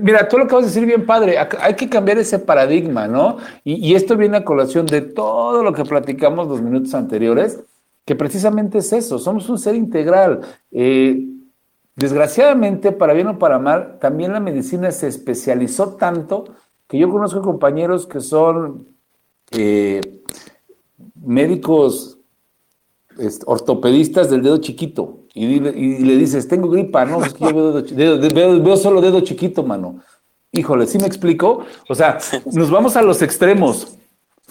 Speaker 3: mira, tú lo acabas de decir bien padre, hay que cambiar ese paradigma, ¿no? Y, esto viene a colación de todo lo que platicamos los minutos anteriores, que precisamente es eso, somos un ser integral. Eh, desgraciadamente, para bien o para mal, también la medicina se especializó tanto que yo conozco compañeros que son eh, médicos ortopedistas del dedo chiquito y, le dices, tengo gripa, no, es que yo veo, veo solo dedo chiquito, mano. Híjole, ¿sí me explico? O sea, nos vamos a los extremos.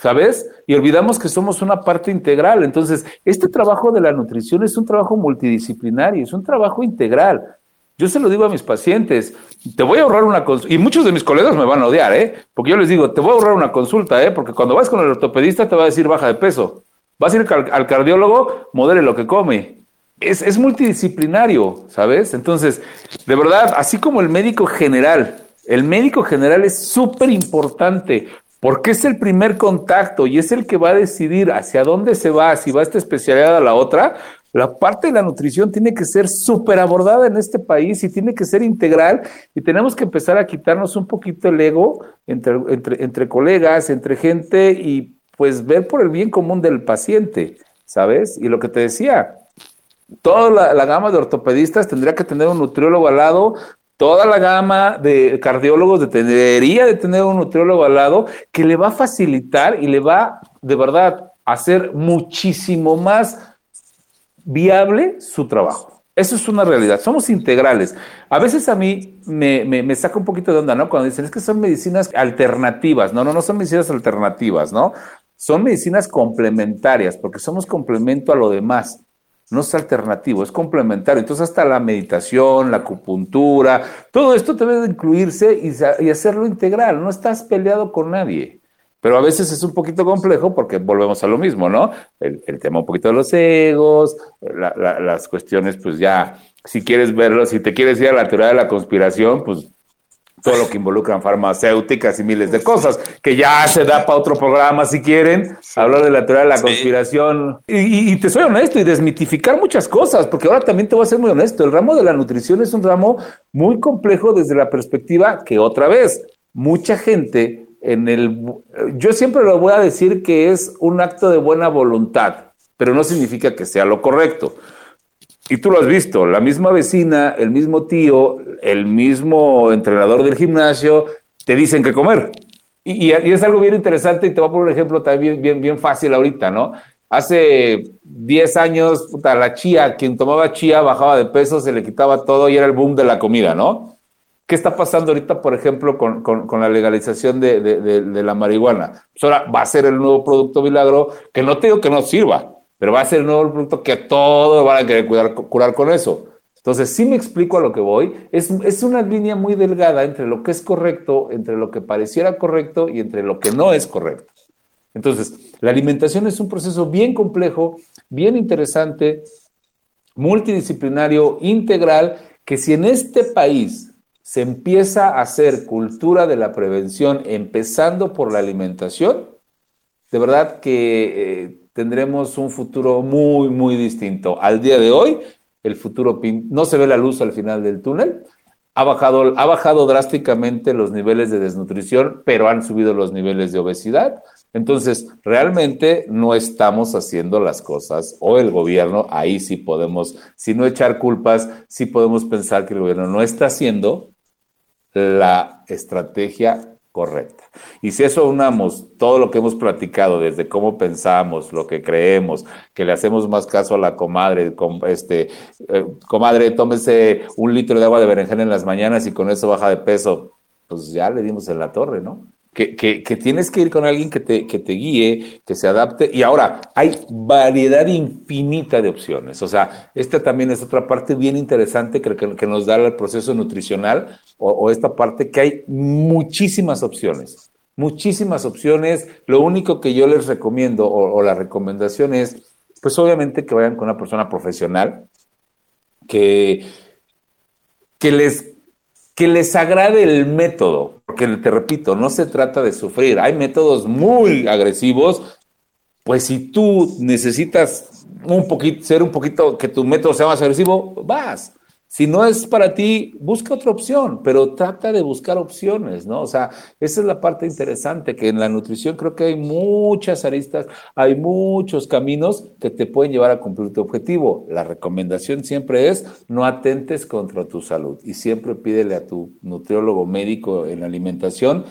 Speaker 3: ¿sabes? Y olvidamos que somos una parte integral. Entonces, este trabajo de la nutrición es un trabajo multidisciplinario, es un trabajo integral. Yo se lo digo a mis pacientes, te voy a ahorrar una consulta, y muchos de mis colegas me van a odiar, ¿eh? Porque yo les digo, te voy a ahorrar una consulta, ¿eh? Porque cuando vas con el ortopedista te va a decir baja de peso. Vas a ir al cardiólogo, modele lo que come. Es, es multidisciplinario, ¿sabes? Entonces, de verdad, así como el médico general, el médico general es súper importante porque es el primer contacto y es el que va a decidir hacia dónde se va, si va esta especialidad a la otra. La parte de la nutrición tiene que ser súper abordada en este país y tiene que ser integral y tenemos que empezar a quitarnos un poquito el ego entre, entre, entre colegas, entre gente y pues ver por el bien común del paciente, ¿sabes? Y lo que te decía, toda la, gama de ortopedistas tendría que tener un nutriólogo al lado toda la gama de cardiólogos debería de tener un nutriólogo al lado que le va a facilitar y le va de verdad a hacer muchísimo más viable su trabajo. Eso es una realidad. Somos integrales. A veces a mí me, me, saca un poquito de onda, ¿no? Cuando dicen es que son medicinas alternativas. No, no, no son medicinas alternativas, ¿no? Son medicinas complementarias porque somos complemento a lo demás. no es alternativo, es complementario. Entonces hasta la meditación, la acupuntura, todo esto debe de incluirse y, y hacerlo integral, no estás peleado con nadie. Pero a veces es un poquito complejo porque volvemos a lo mismo, ¿no? El, tema un poquito de los egos, las cuestiones, pues ya, si quieres verlo, si te quieres ir a la teoría de la conspiración, pues todo lo que involucran farmacéuticas y miles de cosas, que ya se da para otro programa si quieren, hablar de la teoría de la conspiración. Y, y, te soy honesto y desmitificar muchas cosas, porque ahora también te voy a ser muy honesto, el ramo de la nutrición es un ramo muy complejo desde la perspectiva que otra vez, mucha gente en el... Yo siempre lo voy a decir que es un acto de buena voluntad, pero no significa que sea lo correcto. Y tú lo has visto, la misma vecina, el mismo tío, el mismo entrenador del gimnasio, te dicen que comer. Y, es algo bien interesante y te voy a poner un ejemplo también bien, bien fácil ahorita, ¿no? Hace 10 años, puta, la chía, quien tomaba chía bajaba de peso, se le quitaba todo y era el boom de la comida, ¿no? ¿Qué está pasando ahorita, por ejemplo, con, la legalización de, la marihuana? Pues ahora va a ser el nuevo producto milagro, que no te digo que no sirva, pero va a ser el nuevo producto que todos van a querer curar con eso. Entonces, si me explico a lo que voy. Es, es una línea muy delgada entre lo que es correcto, entre lo que pareciera correcto y entre lo que no es correcto. Entonces, la alimentación es un proceso bien complejo, bien interesante, multidisciplinario, integral, que si en este país se empieza a hacer cultura de la prevención, empezando por la alimentación, de verdad que eh, tendremos un futuro muy, muy distinto. Al día de hoy, el futuro no se ve la luz al final del túnel. Ha bajado, ha bajado drásticamente los niveles de desnutrición, pero han subido los niveles de obesidad. Entonces, realmente no estamos haciendo las cosas, o el gobierno, ahí sí podemos, si no echar culpas, sí podemos pensar que el gobierno no está haciendo la estrategia correcta. Y si eso unamos todo lo que hemos platicado, desde cómo pensamos, lo que creemos, que le hacemos más caso a la comadre, este, eh, comadre, tómese un litro de agua de berenjena en las mañanas y con eso baja de peso, pues ya le dimos en la torre, ¿no? Que, tienes que ir con alguien que te, que te guíe, que se adapte. Y ahora, hay variedad infinita de opciones. O sea, esta también es otra parte bien interesante que, que, nos da el proceso nutricional o, esta parte que hay muchísimas opciones. Muchísimas opciones. Lo único que yo les recomiendo o, o la recomendación es, pues obviamente que vayan con una persona profesional que, que les que les agrade el método, porque te repito, no se trata de sufrir, hay métodos muy agresivos, pues si tú necesitas un poquito, ser un poquito, que tu método sea más agresivo, vas. Si no es para ti, busca otra opción, pero trata de buscar opciones, ¿no? O sea, esa es la parte interesante, que en la nutrición creo que hay muchas aristas, hay muchos caminos que te pueden llevar a cumplir tu objetivo. La recomendación siempre es no atentes contra tu salud y siempre pídele a tu nutriólogo médico en la alimentación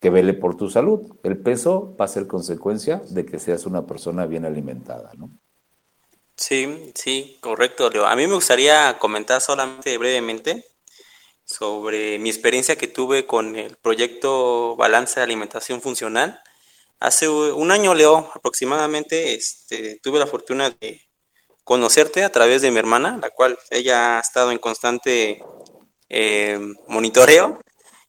Speaker 3: que vele por tu salud. El peso va a ser consecuencia de que seas una persona bien alimentada, ¿no?
Speaker 2: Sí, sí, correcto, Leo. A mí me gustaría comentar solamente brevemente sobre mi experiencia que tuve con el proyecto Balance de Alimentación Funcional. Hace un año, Leo, aproximadamente, este, tuve la fortuna de conocerte a través de mi hermana, la cual ella ha estado en constante eh, monitoreo.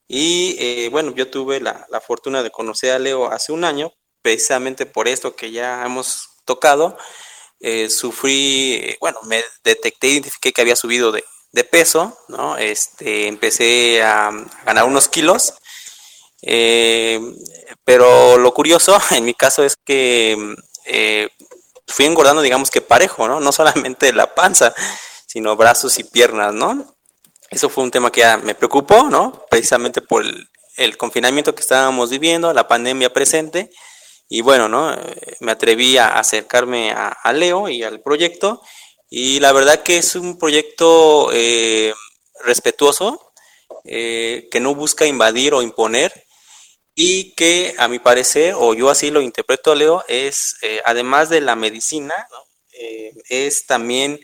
Speaker 2: Y eh, bueno, yo tuve la, la fortuna de conocer a Leo hace un año, precisamente por esto que ya hemos tocado eh, sufrí, bueno, me detecté, identifiqué que había subido de, peso, ¿no? Este, empecé a, ganar unos kilos, eh, pero lo curioso en mi caso es que eh, fui engordando, digamos que parejo, ¿no? No solamente la panza, sino brazos y piernas, ¿no? Eso fue un tema que ya me preocupó, ¿no? Precisamente por el confinamiento que estábamos viviendo, la pandemia presente, y bueno, ¿no? Me atreví a acercarme a, Leo y al proyecto y la verdad que es un proyecto eh, respetuoso, eh, que no busca invadir o imponer y que a mi parecer, o yo así lo interpreto, Leo, es eh, además de la medicina, es también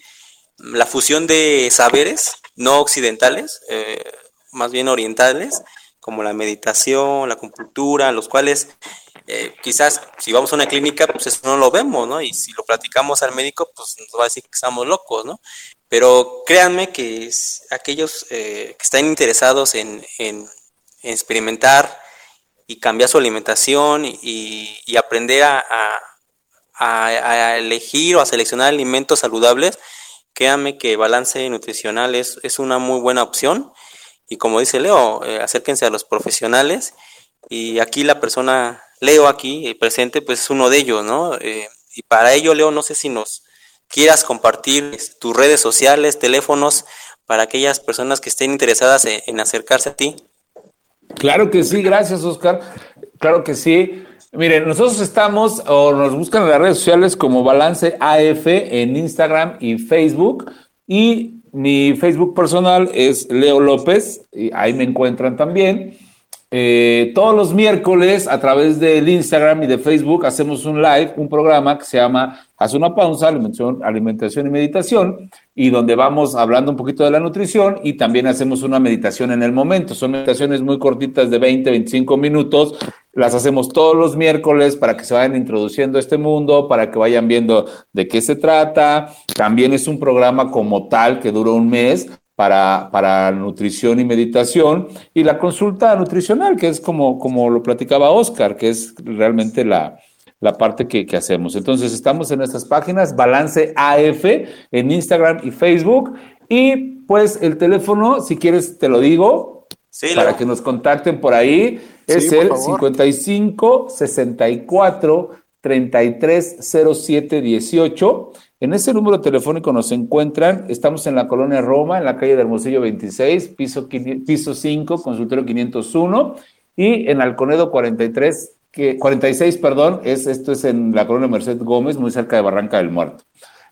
Speaker 2: la fusión de saberes no occidentales, más bien orientales, como la meditación, la acupuntura, los cuales eh, quizás si vamos a una clínica, pues eso no lo vemos, ¿no? Y si lo platicamos al médico, pues nos va a decir que estamos locos, ¿no? Pero créanme que aquellos eh, que están interesados en, experimentar y cambiar su alimentación y, aprender a, elegir o a seleccionar alimentos saludables, créanme que balance nutricional es, es una muy buena opción. Y como dice Leo, eh, acérquense a los profesionales. Y aquí la persona Leo aquí presente, pues es uno de ellos, ¿no? Eh, y para ello, Leo, no sé si nos quieras compartir tus redes sociales, teléfonos, para aquellas personas que estén interesadas en, acercarse a ti.
Speaker 3: Claro que sí, gracias, Oscar. Claro que sí. Miren, nosotros estamos o nos buscan en las redes sociales como Balance AF en Instagram y Facebook. Y mi Facebook personal es Leo López, y ahí me encuentran también. Eh, todos los miércoles a través del Instagram y de Facebook hacemos un live, un programa que se llama Haz una pausa, alimentación, alimentación y meditación, y donde vamos hablando un poquito de la nutrición y también hacemos una meditación en el momento. Son meditaciones muy cortitas de 20, 25 minutos. Las hacemos todos los miércoles para que se vayan introduciendo a este mundo, para que vayan viendo de qué se trata. También es un programa como tal que dura un mes para, para nutrición y meditación, y la consulta nutricional, que es como, como lo platicaba Oscar, que es realmente la, la parte que, que, hacemos. Entonces, estamos en estas páginas, Balance AF, en Instagram y Facebook, y pues el teléfono, si quieres, te lo digo, para que nos contacten por ahí, es el 55 64 33 07 18 en ese número telefónico nos encuentran, estamos en la colonia Roma, en la calle de Hermosillo 26, piso, piso 5, consultorio 501, y en Alconedo 43, que, 46, perdón, es, esto es en la colonia Merced Gómez, muy cerca de Barranca del Muerto.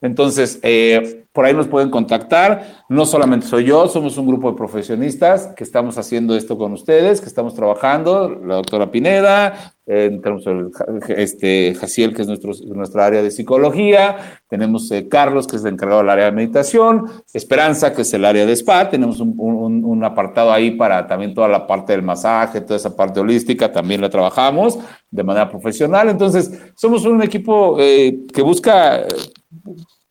Speaker 3: Entonces, eh, por ahí nos pueden contactar. No solamente soy yo, somos un grupo de profesionistas que estamos haciendo esto con ustedes, que estamos trabajando. La doctora Pineda, eh, tenemos el, este, Jaciel, que es nuestro, nuestra área de psicología. Tenemos eh, Carlos, que es el encargado del área de meditación. Esperanza, que es el área de spa. Tenemos un, un apartado ahí para también toda la parte del masaje, toda esa parte holística, también la trabajamos de manera profesional. Entonces, somos un equipo que busca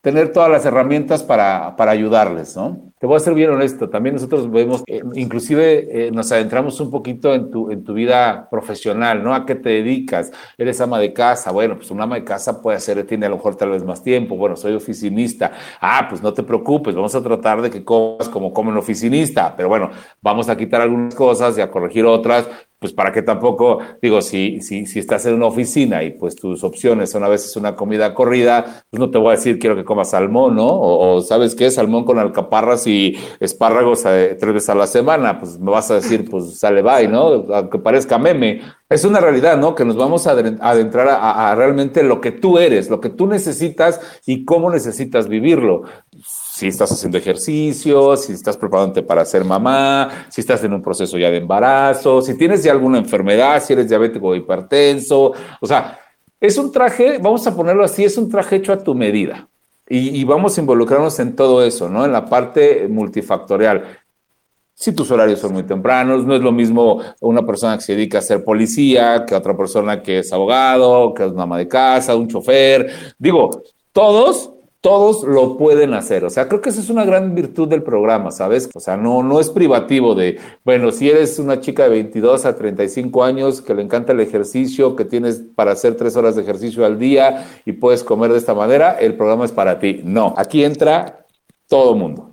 Speaker 3: tener todas las herramientas para, para ayudarles, ¿no? Te voy a ser bien honesto, también nosotros vemos, eh, inclusive eh, nos adentramos un poquito en tu, en tu vida profesional, ¿no? ¿A qué te dedicas? ¿Eres ama de casa? Bueno, pues un ama de casa puede ser, tiene a lo mejor tal vez más tiempo. Bueno, soy oficinista. Ah, pues no te preocupes, vamos a tratar de que comas como come un oficinista, pero bueno, vamos a quitar algunas cosas y a corregir otras, pues para que tampoco, digo, si, si, si estás en una oficina y pues tus opciones son a veces una comida corrida, pues no te voy a decir quiero que comas salmón, ¿no? O, sabes qué, salmón con alcaparras y espárragos eh, tres veces a la semana, pues me vas a decir, pues sale bye, ¿no? Aunque parezca meme. Es una realidad, ¿no? Que nos vamos a adentrar a realmente lo que tú eres, lo que tú necesitas y cómo necesitas vivirlo si estás haciendo ejercicio, si estás preparándote para ser mamá, si estás en un proceso ya de embarazo, si tienes ya alguna enfermedad, si eres diabético o hipertenso. O sea, es un traje, vamos a ponerlo así, es un traje hecho a tu medida. Y, vamos a involucrarnos en todo eso, ¿no? En la parte multifactorial. Si tus horarios son muy tempranos, no es lo mismo una persona que se dedica a ser policía que otra persona que es abogado, que es una ama de casa, un chofer. Digo, todos todos lo pueden hacer. O sea, creo que esa es una gran virtud del programa, ¿sabes? O sea, no, no es privativo de, bueno, si eres una chica de 22 a 35 años que le encanta el ejercicio, que tienes para hacer tres horas de ejercicio al día y puedes comer de esta manera, el programa es para ti. No, aquí entra todo mundo.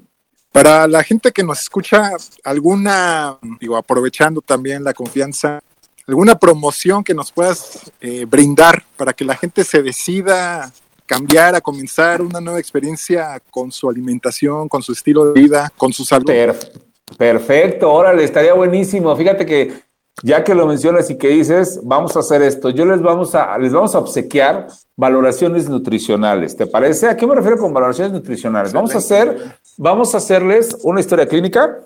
Speaker 1: Para la gente que nos escucha, alguna, digo, aprovechando también la confianza, alguna promoción que nos puedas eh, brindar para que la gente se decida cambiar, a comenzar una nueva experiencia con su alimentación, con su estilo de vida, con su salud.
Speaker 3: perfecto, órale, estaría buenísimo. Fíjate que ya que lo mencionas y que dices, vamos a hacer esto, yo les vamos a, les vamos a obsequiar valoraciones nutricionales. ¿Te parece? ¿A qué me refiero con valoraciones nutricionales? Vamos a hacer, vamos a hacerles una historia clínica,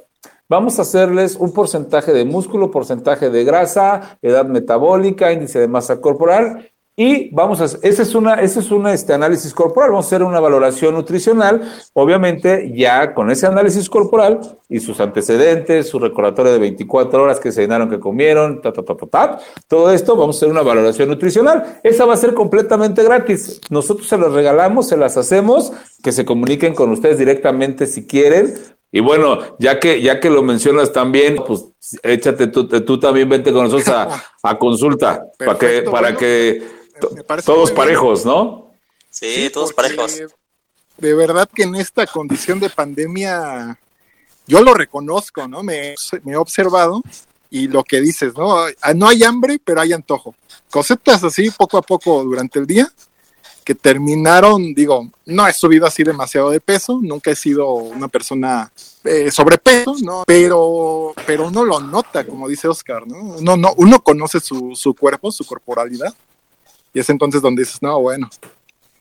Speaker 3: Vamos a hacerles un porcentaje de músculo, porcentaje de grasa, edad metabólica, índice de masa corporal y vamos a, ese es una, ese es un este, análisis corporal, vamos a hacer una valoración nutricional, obviamente ya con ese análisis corporal y sus antecedentes, su recordatorio de 24 horas que se llenaron, que comieron, ta, ta, ta, ta, ta, todo esto, vamos a hacer una valoración nutricional. Esa va a ser completamente gratis. Nosotros se las regalamos, se las hacemos, que se comuniquen con ustedes directamente si quieren. Y bueno, ya que, ya que lo mencionas también, pues échate tú, tú también vente con nosotros a, consulta, para que, para que todos parejos, ¿no?
Speaker 2: Sí, todos parejos.
Speaker 1: De verdad que en esta condición de pandemia, yo lo reconozco, ¿no? Me, he observado y lo que dices, ¿no? Ah, no hay hambre, pero hay antojo. Cosetas así poco a poco durante el día que terminaron, digo, no he subido así demasiado de peso, nunca he sido una persona eh, sobrepeso, ¿no? Pero, pero uno lo nota, como dice Oscar, ¿no? Uno, no, uno conoce su, su cuerpo, su corporalidad, y es entonces donde dices, no, bueno,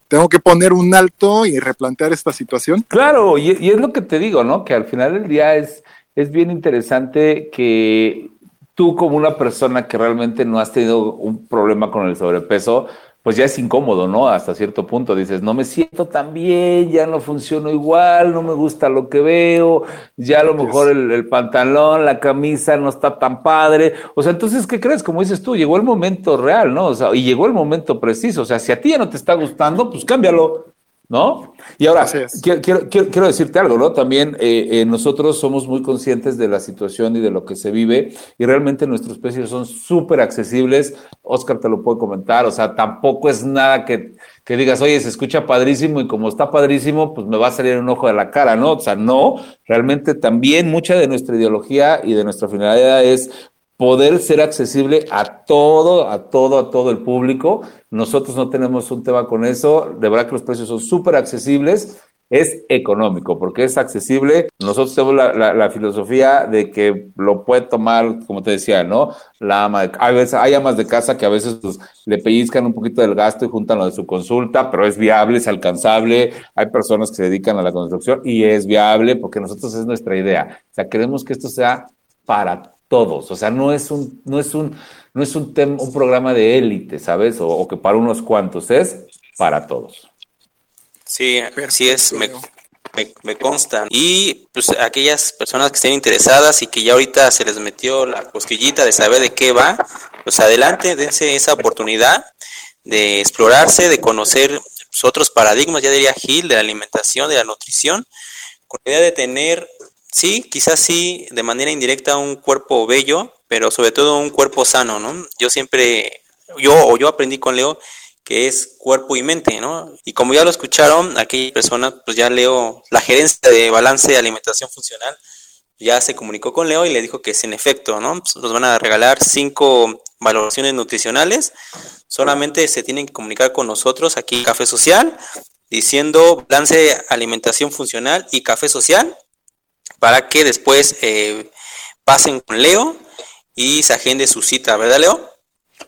Speaker 1: tengo que poner un alto y replantear esta situación.
Speaker 3: Claro, y, es lo que te digo, ¿no? Que al final del día es, es bien interesante que tú como una persona que realmente no has tenido un problema con el sobrepeso, pues ya es incómodo, ¿no? Hasta cierto punto dices, no me siento tan bien, ya no funciono igual, no me gusta lo que veo, ya a lo mejor el, pantalón, la camisa no está tan padre. O sea, entonces, ¿qué crees? Como dices tú, llegó el momento real, ¿no? O sea, y llegó el momento preciso. O sea, si a ti ya no te está gustando, pues cámbialo. ¿No? Y ahora, quiero, quiero, decirte algo, ¿no? También eh, eh, nosotros somos muy conscientes de la situación y de lo que se vive y realmente nuestros precios son súper accesibles. Oscar te lo puede comentar, o sea, tampoco es nada que, que digas, oye, se escucha padrísimo y como está padrísimo, pues me va a salir un ojo de la cara, ¿no? O sea, no, realmente también mucha de nuestra ideología y de nuestra finalidad es poder ser accesible a todo, a todo, a todo el público. Nosotros no tenemos un tema con eso. De verdad que los precios son súper accesibles. Es económico porque es accesible. Nosotros tenemos la, filosofía de que lo puede tomar, como te decía, ¿no? La ama de, hay, veces, hay amas de casa que a veces pues, le pellizcan un poquito del gasto y juntan lo de su consulta, pero es viable, es alcanzable. Hay personas que se dedican a la construcción y es viable porque nosotros es nuestra idea. O sea, queremos que esto sea para todos. O sea, no es un, no es un, no es un, un programa de élite, ¿sabes? O, que para unos cuantos, es para todos.
Speaker 2: Sí, sí es, me, me, consta. Y pues aquellas personas que estén interesadas y que ya ahorita se les metió la cosquillita de saber de qué va, pues adelante, dense esa oportunidad de explorarse, de conocer pues, otros paradigmas, ya diría Gil, de la alimentación, de la nutrición, con la idea de tener Sí, quizás sí, de manera indirecta un cuerpo bello, pero sobre todo un cuerpo sano, ¿no? Yo siempre, yo o yo aprendí con Leo que es cuerpo y mente, ¿no? Y como ya lo escucharon, aquella persona, pues ya Leo, la gerencia de balance de alimentación funcional, ya se comunicó con Leo y le dijo que es en efecto, ¿no? Pues nos van a regalar cinco valoraciones nutricionales, solamente se tienen que comunicar con nosotros aquí en Café Social, diciendo balance alimentación funcional y café social, para que después eh, pasen con Leo y se agende su cita, ¿verdad, Leo?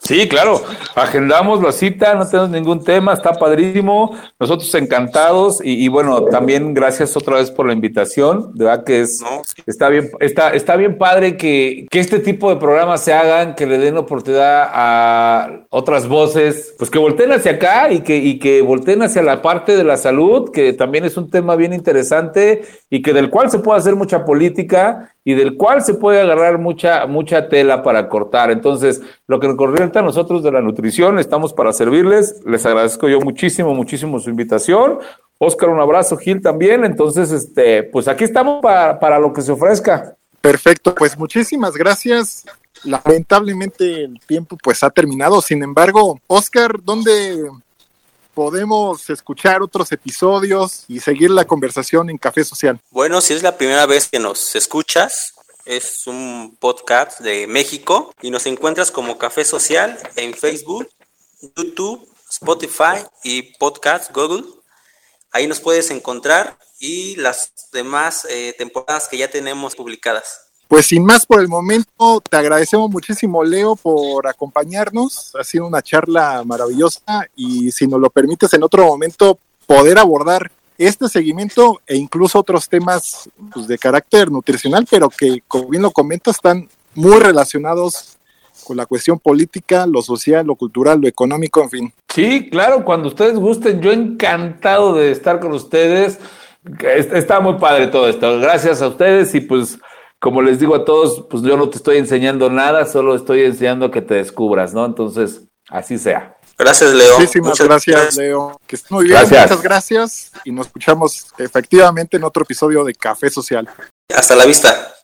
Speaker 3: Sí, claro, agendamos la cita, no tenemos ningún tema, está padrísimo, nosotros encantados y, bueno, también gracias otra vez por la invitación, de verdad que es, está bien, está, está bien padre que, que, este tipo de programas se hagan, que le den oportunidad a otras voces, pues que volteen hacia acá y que, y que volteen hacia la parte de la salud, que también es un tema bien interesante y que del cual se puede hacer mucha política y del cual se puede agarrar mucha, mucha tela para cortar. Entonces, lo que nos corriente a nosotros de la nutrición, estamos para servirles. Les agradezco yo muchísimo, muchísimo su invitación. Oscar, un abrazo, Gil también. Entonces, este, pues aquí estamos para, para lo que se ofrezca.
Speaker 1: Perfecto, pues muchísimas gracias. Lamentablemente el tiempo pues ha terminado. Sin embargo, Oscar, ¿dónde podemos escuchar otros episodios y seguir la conversación en Café Social?
Speaker 2: Bueno, si es la primera vez que nos escuchas, es un podcast de México y nos encuentras como Café Social en Facebook, YouTube, Spotify y Podcast Google. Ahí nos puedes encontrar y las demás eh, temporadas que ya tenemos publicadas.
Speaker 1: Pues sin más por el momento, te agradecemos muchísimo, Leo, por acompañarnos. Ha sido una charla maravillosa y si nos lo permites en otro momento, poder abordar este seguimiento e incluso otros temas pues, de carácter nutricional, pero que, como bien lo comentas, están muy relacionados con la cuestión política, lo social, lo cultural, lo económico, en fin.
Speaker 3: Sí, claro, cuando ustedes gusten, yo encantado de estar con ustedes. Está muy padre todo esto. Gracias a ustedes y pues como les digo a todos, pues yo no te estoy enseñando nada, solo estoy enseñando que te descubras, ¿no? Entonces, así sea.
Speaker 2: Gracias, Leo.
Speaker 1: Muchísimas gracias, Leo. Que esté muy bien. Muchas gracias y nos escuchamos efectivamente en otro episodio de Café Social.
Speaker 2: Hasta la vista.